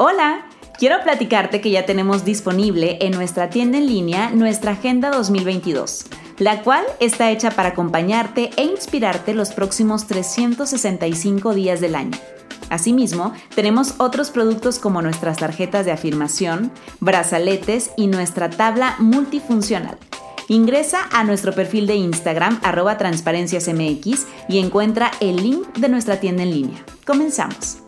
Hola, quiero platicarte que ya tenemos disponible en nuestra tienda en línea nuestra Agenda 2022, la cual está hecha para acompañarte e inspirarte los próximos 365 días del año. Asimismo, tenemos otros productos como nuestras tarjetas de afirmación, brazaletes y nuestra tabla multifuncional. Ingresa a nuestro perfil de Instagram arroba transparenciasmx y encuentra el link de nuestra tienda en línea. Comenzamos.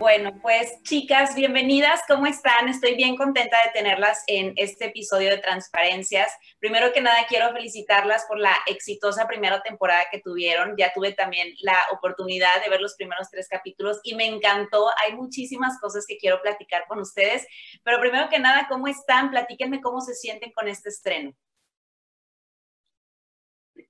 Bueno, pues chicas, bienvenidas, ¿cómo están? Estoy bien contenta de tenerlas en este episodio de Transparencias. Primero que nada, quiero felicitarlas por la exitosa primera temporada que tuvieron. Ya tuve también la oportunidad de ver los primeros tres capítulos y me encantó. Hay muchísimas cosas que quiero platicar con ustedes, pero primero que nada, ¿cómo están? Platíquenme cómo se sienten con este estreno.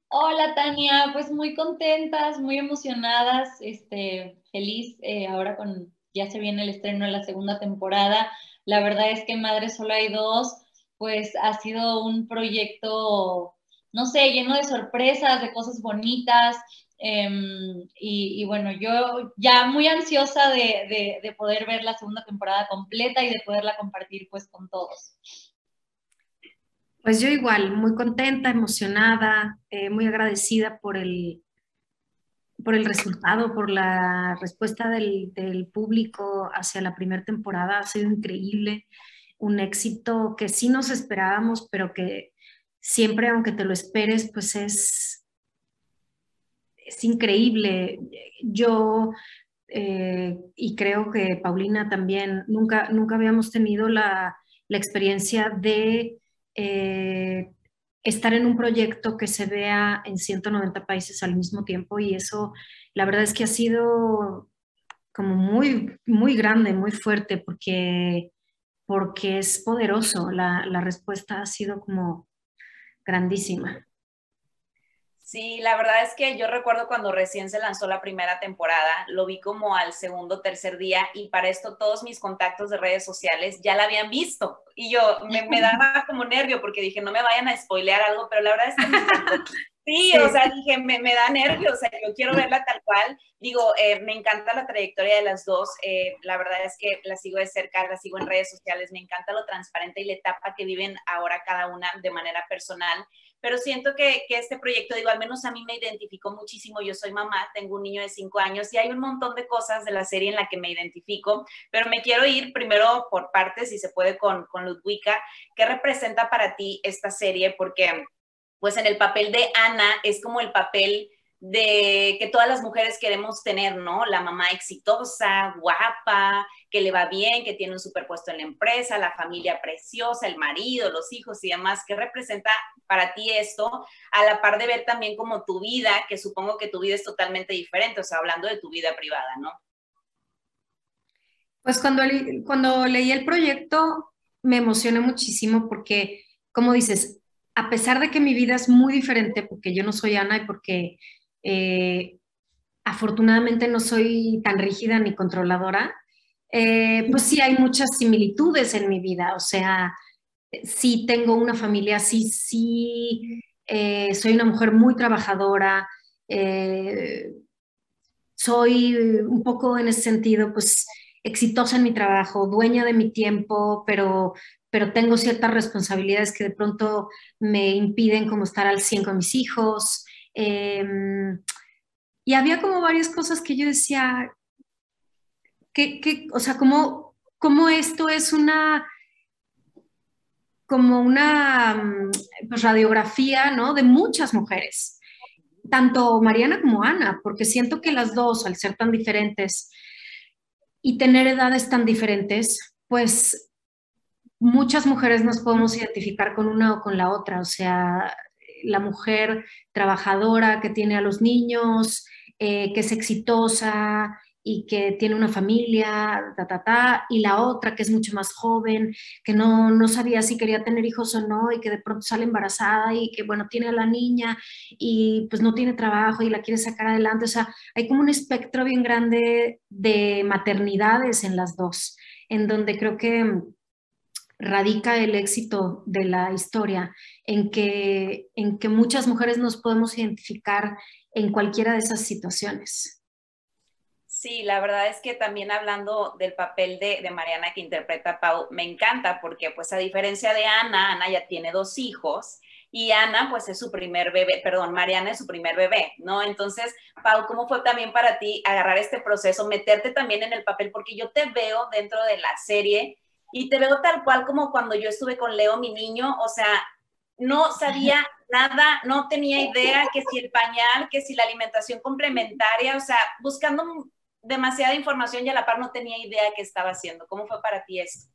Hola Tania, pues muy contentas, muy emocionadas, este, feliz eh, ahora con ya se viene el estreno de la segunda temporada. La verdad es que Madre Solo hay dos, pues ha sido un proyecto, no sé, lleno de sorpresas, de cosas bonitas. Em, y, bueno, yo ya muy ansiosa de, de, poder ver la segunda temporada completa y de poderla compartir pues con todos. Pues yo igual, muy contenta, emocionada, eh, muy agradecida por el, por el resultado, por la respuesta del, público hacia la primera temporada. Ha sido increíble, un éxito que sí nos esperábamos, pero que siempre, aunque te lo esperes, pues es, es increíble. Yo, eh, y creo que Paulina también, nunca, nunca habíamos tenido la, experiencia de... Eh, estar en un proyecto que se vea en 190 países al mismo tiempo y eso la verdad es que ha sido como muy, muy grande, muy fuerte porque, porque es poderoso. La, la respuesta ha sido como grandísima. Sí, la verdad es que yo recuerdo cuando recién se lanzó la primera temporada, lo vi como al segundo, tercer día y para esto todos mis contactos de redes sociales ya la habían visto. Y yo me, me daba como nervio porque dije no me vayan a spoilear algo, pero la verdad es que Sí, o sea, dije, me, me, da nervios, o sea, yo quiero verla tal cual. Digo, eh, me encanta la trayectoria de las dos, eh, la verdad es que la sigo de cerca, la sigo en redes sociales, me encanta lo transparente y la etapa que viven ahora cada una de manera personal pero siento que, que, este proyecto, digo, al menos a mí me identificó muchísimo. Yo soy mamá, tengo un niño de cinco años y hay un montón de cosas de la serie en la que me identifico, pero me quiero ir primero por partes, si se puede, con, con Ludwika. ¿Qué representa para ti esta serie? Porque, pues, en el papel de Ana es como el papel de que todas las mujeres queremos tener, ¿no? La mamá exitosa, guapa, que le va bien, que tiene un superpuesto en la empresa, la familia preciosa, el marido, los hijos y demás. ¿Qué representa para ti esto? A la par de ver también como tu vida, que supongo que tu vida es totalmente diferente, o sea, hablando de tu vida privada, ¿no? Pues cuando, cuando leí el proyecto me emocioné muchísimo porque, como dices, a pesar de que mi vida es muy diferente, porque yo no soy Ana y porque eh, afortunadamente no soy tan rígida ni controladora, eh, pues sí hay muchas similitudes en mi vida, o sea, sí tengo una familia, sí, sí, eh, soy una mujer muy trabajadora, soy un poco en ese sentido, pues exitosa en mi trabajo, dueña de mi tiempo, pero, pero tengo ciertas responsabilidades que de pronto me impiden como estar al 100 con mis hijos. Em, y había como varias cosas que yo decía, que, o sea, como, como esto es una como una mm, pues, radiografía ¿no? de muchas mujeres, tanto Mariana como Ana, porque siento que las dos, al ser tan diferentes y tener edades tan diferentes, pues muchas mujeres nos podemos identificar con una o con la otra, o sea, la mujer trabajadora que tiene a los niños, eh, que es exitosa, y que tiene una familia, ta, ta, y la otra que es mucho más joven, que no, no sabía si quería tener hijos o no y que de pronto sale embarazada y que, bueno, tiene a la niña y pues no tiene trabajo y la quiere sacar adelante. O sea, hay como un espectro bien grande de maternidades en las dos, en donde creo que radica el éxito de la historia, en que, en que muchas mujeres nos podemos identificar en cualquiera de esas situaciones. Sí, la verdad es que también hablando del papel de, Mariana que interpreta a Pau, me encanta porque pues a diferencia de Ana, Ana ya tiene dos hijos y Ana pues es su primer bebé, perdón, Mariana es su primer bebé, ¿no? Entonces, Pau, ¿cómo fue también para ti agarrar este proceso, meterte también en el papel? Porque yo te veo dentro de la serie y te veo tal cual como cuando yo estuve con Leo, mi niño, o sea, no sabía nada, no tenía idea que si el pañal, que si la alimentación complementaria, o sea, buscando demasiada información y a la par no tenía idea qué estaba haciendo. ¿Cómo fue para ti esto?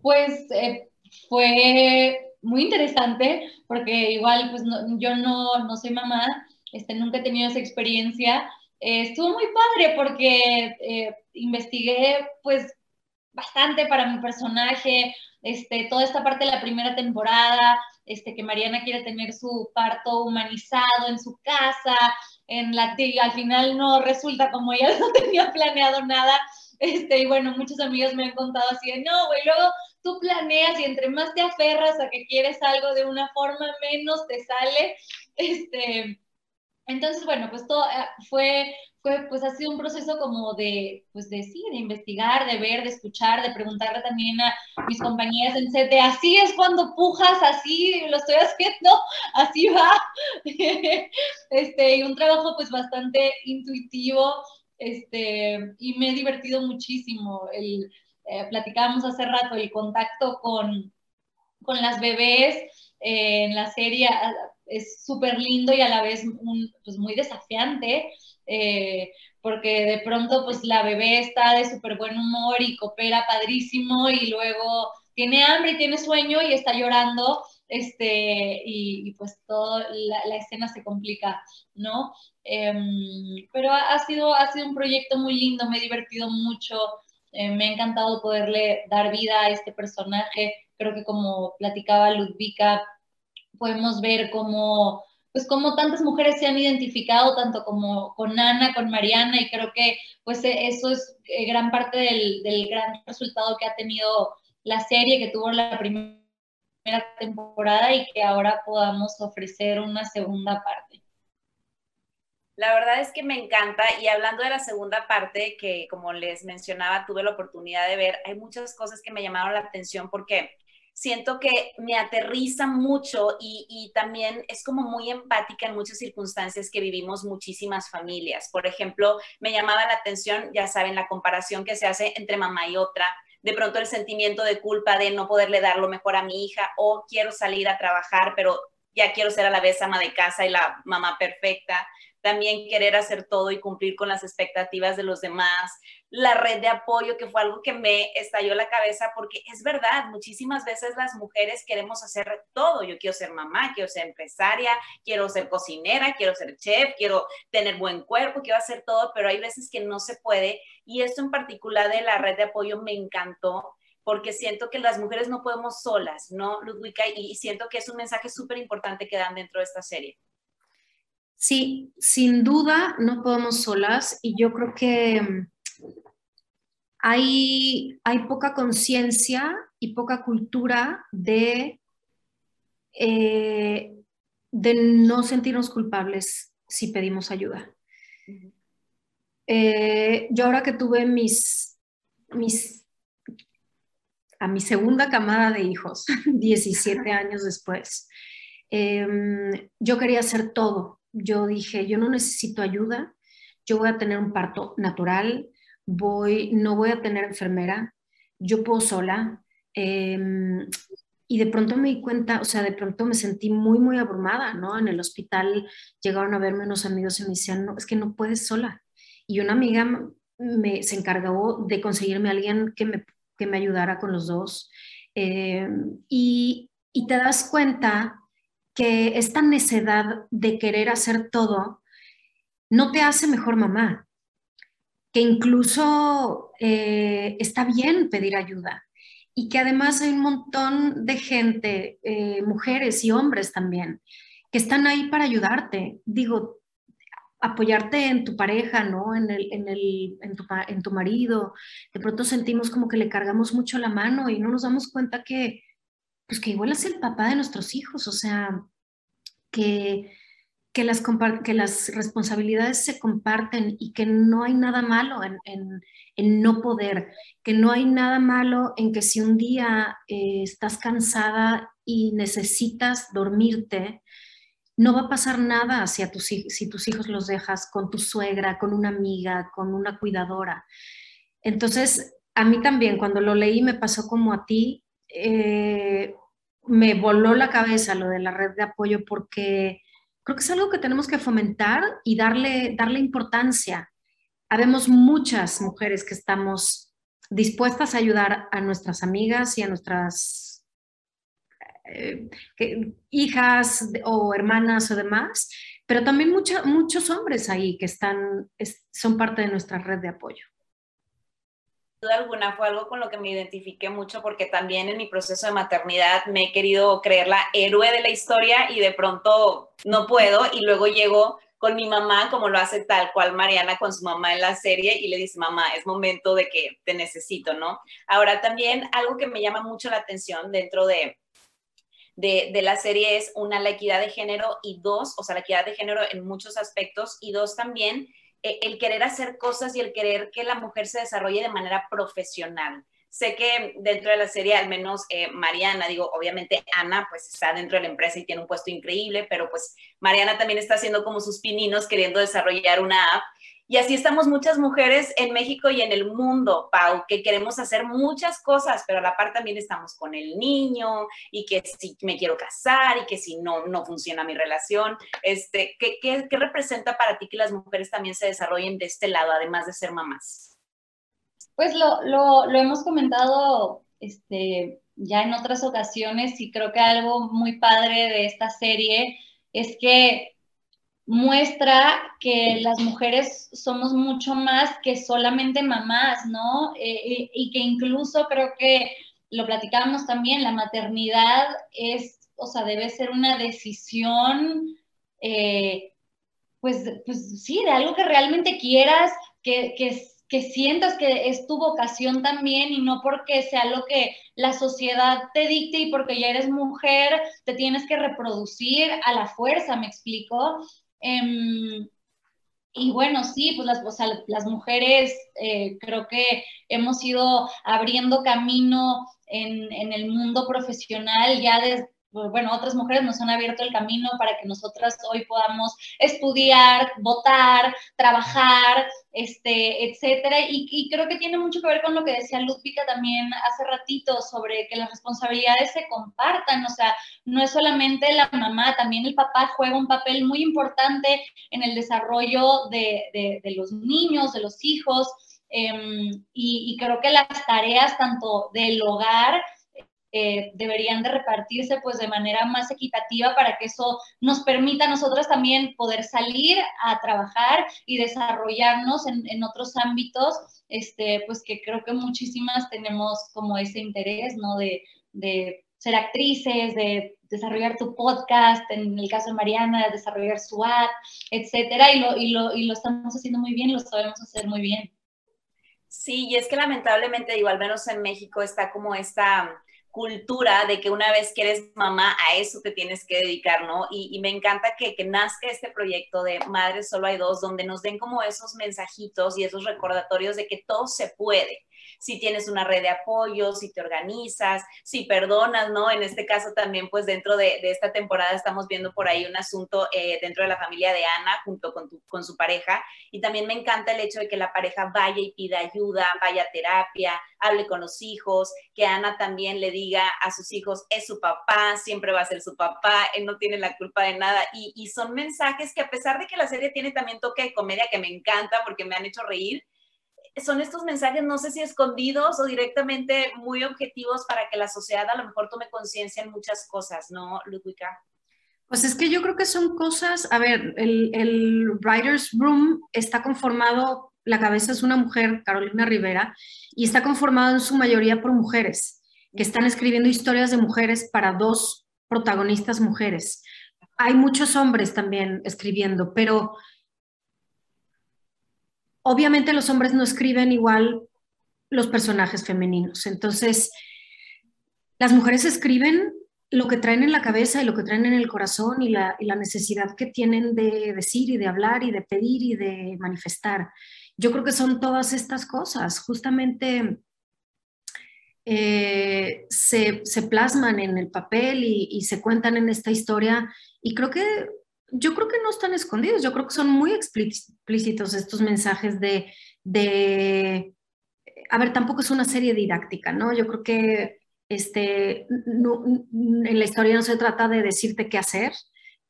Pues eh, fue muy interesante porque igual pues yo no, no soy mamá, este, nunca he tenido esa experiencia. Eh, estuvo muy padre porque eh, investigué pues bastante para mi personaje, este, toda esta parte de la primera temporada, este, que Mariana quiere tener su parto humanizado en su casa, en la al final no resulta como ella no tenía planeado nada, este, y bueno, muchos amigos me han contado así de, no, güey, luego tú planeas y entre más te aferras a que quieres algo de una forma, menos te sale, este, entonces, bueno, pues todo eh, fue, fue, pues ha sido un proceso como de, pues de sí, de investigar, de ver, de escuchar, de preguntarle también a mis compañeras en set de así es cuando pujas, así lo estoy haciendo, así va. este, y un trabajo pues bastante intuitivo, este, y me he divertido muchísimo. El, eh, platicábamos hace rato el contacto con, con las bebés eh, en la serie es súper lindo y a la vez pues muy desafiante, eh, porque de pronto pues la bebé está de súper buen humor y coopera padrísimo y luego tiene hambre y tiene sueño y está llorando, este, y, pues toda la, escena se complica, ¿no? Em, pero ha, sido, ha sido un proyecto muy lindo, me he divertido mucho, eh, me ha encantado poderle dar vida a este personaje, creo que como platicaba Ludvika, podemos ver cómo, pues como tantas mujeres se han identificado, tanto como con Ana, con Mariana, y creo que pues e, eso es eh, gran parte del, del gran resultado que ha tenido la serie, que tuvo la primera temporada y que ahora podamos ofrecer una segunda parte. La verdad es que me encanta y hablando de la segunda parte que como les mencionaba tuve la oportunidad de ver, hay muchas cosas que me llamaron la atención porque siento que me aterriza mucho y, también es como muy empática en muchas circunstancias que vivimos muchísimas familias. Por ejemplo, me llamaba la atención, ya saben, la comparación que se hace entre mamá y otra, de pronto el sentimiento de culpa de no poderle dar lo mejor a mi hija o quiero salir a trabajar, pero ya quiero ser a la vez ama de casa y la mamá perfecta también querer hacer todo y cumplir con las expectativas de los demás, la red de apoyo, que fue algo que me estalló la cabeza, porque es verdad, muchísimas veces las mujeres queremos hacer todo. Yo quiero ser mamá, quiero ser empresaria, quiero ser cocinera, quiero ser chef, quiero tener buen cuerpo, quiero hacer todo, pero hay veces que no se puede. Y esto en particular de la red de apoyo me encantó porque siento que las mujeres no podemos solas, ¿no, Ludwika? Y siento que es un mensaje súper importante que dan dentro de esta serie. Sí, sin duda no podemos solas y yo creo que mm, hay, hay poca conciencia y poca cultura de, eh, de no sentirnos culpables si pedimos ayuda. Eh, yo ahora que tuve mis, mis, a mi segunda camada de hijos, 17 años después, em, yo quería hacer todo yo dije, yo no necesito ayuda, yo voy a tener un parto natural, voy, no voy a tener enfermera, yo puedo sola. Em, y de pronto me di cuenta, o sea, de pronto me sentí muy, muy abrumada, ¿no? En el hospital llegaron a verme unos amigos y me decían, no, es que no puedes sola. Y una amiga me, se encargó de conseguirme alguien que me, que me ayudara con los dos. Em, y, y te das cuenta que esta necedad de querer hacer todo no te hace mejor mamá, que incluso eh, está bien pedir ayuda y que además hay un montón de gente, eh, mujeres y hombres también, que están ahí para ayudarte. Digo, apoyarte en tu pareja, ¿no? En, el, en, el, en, tu, en tu marido. De pronto sentimos como que le cargamos mucho la mano y no nos damos cuenta que, pues que igual es el papá de nuestros hijos, o sea, que, que, las, que las responsabilidades se comparten y que no hay nada malo en, en, no poder, que no hay nada malo en que si un día eh, estás cansada y necesitas dormirte, no va a pasar nada si, tus, si tus hijos los dejas con tu suegra, con una amiga, con una cuidadora. Entonces, a mí también, cuando lo leí, me pasó como a ti, eh, me voló la cabeza lo de la red de apoyo porque creo que es algo que tenemos que fomentar y darle, darle importancia. Habemos muchas mujeres que estamos dispuestas a ayudar a nuestras amigas y a nuestras eh, hijas o hermanas o demás, pero también muchos hombres ahí que están, son parte de nuestra red de apoyo. Duda alguna fue algo con lo que me identifiqué mucho porque también en mi proceso de maternidad me he querido creer la héroe de la historia y de pronto no puedo y luego llego con mi mamá como lo hace tal cual Mariana con su mamá en la serie y le dice, mamá, es momento de que te necesito, ¿no? Ahora también algo que me llama mucho la atención dentro de, de, la serie es una, la equidad de género y dos, o sea, la equidad de género en muchos aspectos y dos también, el querer hacer cosas y el querer que la mujer se desarrolle de manera profesional. Sé que dentro de la serie, al menos eh, Mariana, digo, obviamente Ana, pues está dentro de la empresa y tiene un puesto increíble, pero pues Mariana también está haciendo como sus pininos queriendo desarrollar una app y así estamos muchas mujeres en México y en el mundo, Pau, que queremos hacer muchas cosas, pero a la par también estamos con el niño y que si me quiero casar y que si no, no funciona mi relación. Este, ¿qué, qué, representa para ti que las mujeres también se desarrollen de este lado, además de ser mamás? Pues lo, lo, lo hemos comentado este, ya en otras ocasiones y creo que algo muy padre de esta serie es que muestra que las mujeres somos mucho más que solamente mamás, ¿no? Eh, y que incluso creo que lo platicábamos también, la maternidad es, o sea, debe ser una decisión, eh, pues, pues sí, de algo que realmente quieras, que, que, que sientas que es tu vocación también y no porque sea lo que la sociedad te dicte y porque ya eres mujer te tienes que reproducir a la fuerza, me explico. Em, y bueno, sí, pues las, las mujeres eh, creo que hemos ido abriendo camino en, en el mundo profesional ya desde bueno, otras mujeres nos han abierto el camino para que nosotras hoy podamos estudiar, votar, trabajar, este, etcétera. Y, creo que tiene mucho que ver con lo que decía Ludvika también hace ratito sobre que las responsabilidades se compartan. O sea, no es solamente la mamá, también el papá juega un papel muy importante en el desarrollo de, los niños, de los hijos. Em, y creo que las tareas tanto del hogar, eh, deberían de repartirse pues de manera más equitativa para que eso nos permita a nosotras también poder salir a trabajar y desarrollarnos en, otros ámbitos, este, pues que creo que muchísimas tenemos como ese interés, ¿no? De, ser actrices, de desarrollar tu podcast, en el caso de Mariana, de desarrollar su app, etcétera, y lo, y, lo, y lo estamos haciendo muy bien, lo sabemos hacer muy bien. Sí, y es que lamentablemente, digo, al menos en México está como esta cultura de que una vez que eres mamá, a eso te tienes que dedicar, ¿no? Y, me encanta que, que, nazca este proyecto de Madres Solo hay dos, donde nos den como esos mensajitos y esos recordatorios de que todo se puede, si tienes una red de apoyo, si te organizas, si perdonas, ¿no? En este caso también, pues dentro de, esta temporada estamos viendo por ahí un asunto eh, dentro de la familia de Ana junto con, con su pareja. Y también me encanta el hecho de que la pareja vaya y pida ayuda, vaya a terapia, hable con los hijos, que Ana también le diga a sus hijos, es su papá, siempre va a ser su papá, él no tiene la culpa de nada. Y, y son mensajes que a pesar de que la serie tiene también toque de comedia que me encanta porque me han hecho reír, son estos mensajes, no sé si escondidos o directamente muy objetivos para que la sociedad a lo mejor tome conciencia en muchas cosas, ¿no, Ludwika? Pues es que yo creo que son cosas, a ver, el, el Writer's Room está conformado la cabeza es una mujer, Carolina Rivera, y está conformado en su mayoría por mujeres que están escribiendo historias de mujeres para dos protagonistas mujeres. Hay muchos hombres también escribiendo, pero obviamente los hombres no escriben igual los personajes femeninos. Entonces, las mujeres escriben lo que traen en la cabeza y lo que traen en el corazón y la, necesidad que tienen de decir y de hablar y de pedir y de manifestar. Yo creo que son todas estas cosas, justamente eh, se, plasman en el papel y, se cuentan en esta historia y creo que yo creo que no están escondidos, yo creo que son muy explícitos estos mensajes de, de a ver, tampoco es una serie didáctica, ¿no? Yo creo que este, en la historia no se trata de decirte qué hacer,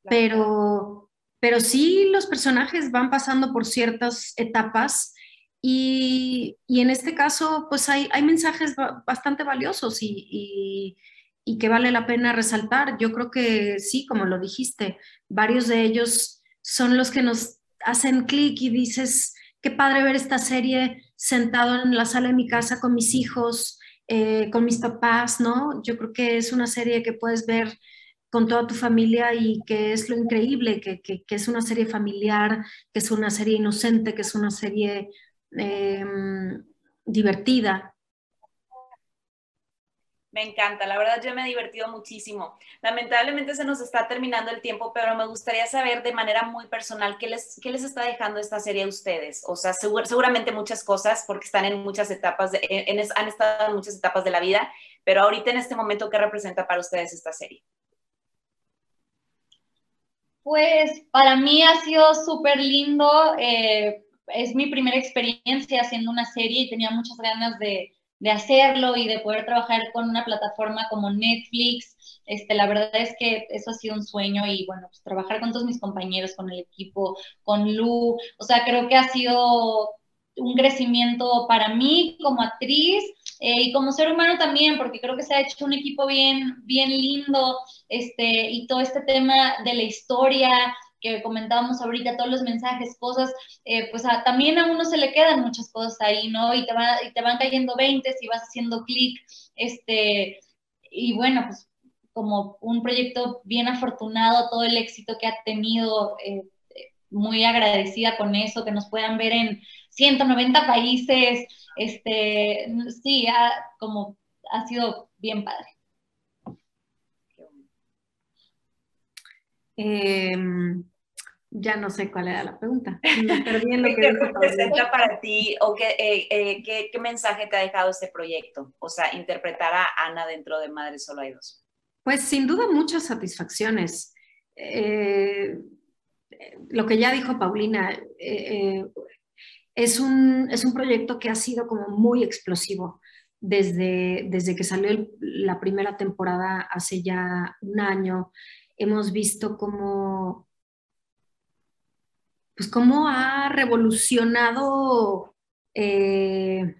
pero, pero sí los personajes van pasando por ciertas etapas y, en este caso, pues hay, hay mensajes bastante valiosos y, y, y, que vale la pena resaltar. Yo creo que sí, como lo dijiste, varios de ellos son los que nos hacen clic y dices, qué padre ver esta serie sentado en la sala de mi casa con mis hijos, eh, con mis papás, ¿no? Yo creo que es una serie que puedes ver con toda tu familia y que es lo increíble, que, es una serie familiar, que es una serie inocente, que es una serie em, divertida. Me encanta, la verdad yo me he divertido muchísimo. Lamentablemente se nos está terminando el tiempo, pero me gustaría saber de manera muy personal qué les, qué les está dejando esta serie a ustedes. O sea, seguramente muchas cosas porque están en muchas etapas, de, han estado en muchas etapas de la vida, pero ahorita en este momento, ¿qué representa para ustedes esta serie? Pues para mí ha sido súper lindo. Eh, es mi primera experiencia haciendo una serie y tenía muchas ganas de de hacerlo y de poder trabajar con una plataforma como Netflix. Este, la verdad es que eso ha sido un sueño y bueno, pues trabajar con todos mis compañeros, con el equipo, con Lu, o sea, creo que ha sido un crecimiento para mí como actriz eh, y como ser humano también, porque creo que se ha hecho un equipo bien, bien lindo, este, y todo este tema de la historia, que comentábamos ahorita, todos los mensajes, cosas, eh, pues también a uno se le quedan muchas cosas ahí, ¿no? Y te, y te van cayendo 20 y vas haciendo clic, este, y bueno, pues como un proyecto bien afortunado, todo el éxito que ha tenido, eh, muy agradecida con eso, que nos puedan ver en 190 países, este, sí, como ha sido bien padre. Em, ya no sé cuál era la pregunta. Me perdí lo que ¿Qué representa para ti o eh, eh, qué, qué, mensaje te ha dejado este proyecto? O sea, interpretar a Ana dentro de Madre Solo hay dos. Pues sin duda muchas satisfacciones. Eh, lo que ya dijo Paulina, es, un, es un proyecto que ha sido como muy explosivo. Desde, desde que salió la primera temporada hace ya un año, hemos visto cómo, pues cómo ha revolucionado eh,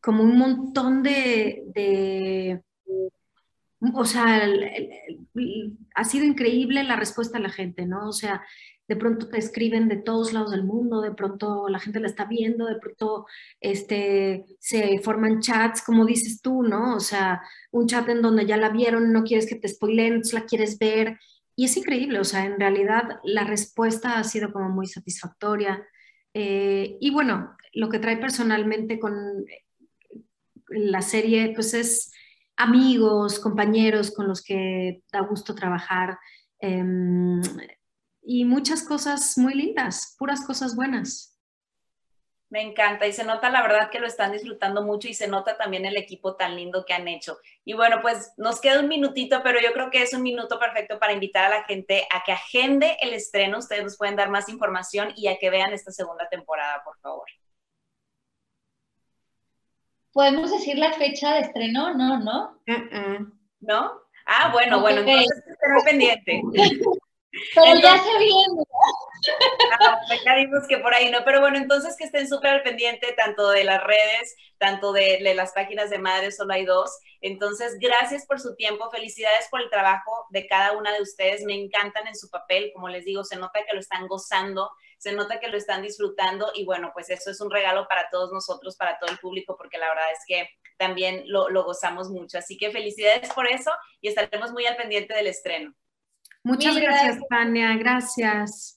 como un montón de, o sea, ha sido increíble la respuesta de la gente, ¿no? O sea, de pronto te escriben de todos lados del mundo, de pronto la gente la está viendo, de pronto este, se forman chats, como dices tú, ¿no? O sea, un chat en donde ya la vieron, no quieres que te spoilen, la quieres ver. Y es increíble, o sea, en realidad la respuesta ha sido como muy satisfactoria. Eh, y bueno, lo que trae personalmente con la serie, pues es amigos, compañeros con los que da gusto trabajar. Em, y muchas cosas muy lindas, puras cosas buenas. Me encanta y se nota la verdad que lo están disfrutando mucho y se nota también el equipo tan lindo que han hecho. Y bueno, pues nos queda un minutito, pero yo creo que es un minuto perfecto para invitar a la gente a que agende el estreno. Ustedes nos pueden dar más información y a que vean esta segunda temporada, por favor. ¿Podemos decir la fecha de estreno? No, ¿no? ¿No? Ah, bueno, bueno, entonces pendiente. Pero ya se viene. Ah, ya vimos que por ahí no, pero bueno, entonces que estén súper al pendiente tanto de las redes, tanto de, de, las páginas de Madres, solo hay dos. Entonces, gracias por su tiempo, felicidades por el trabajo de cada una de ustedes, me encantan en su papel, como les digo, se nota que lo están gozando, se nota que lo están disfrutando y bueno, pues eso es un regalo para todos nosotros, para todo el público, porque la verdad es que también lo, lo gozamos mucho. Así que felicidades por eso y estaremos muy al pendiente del estreno. Muchas gracias, gracias, Tania. Gracias.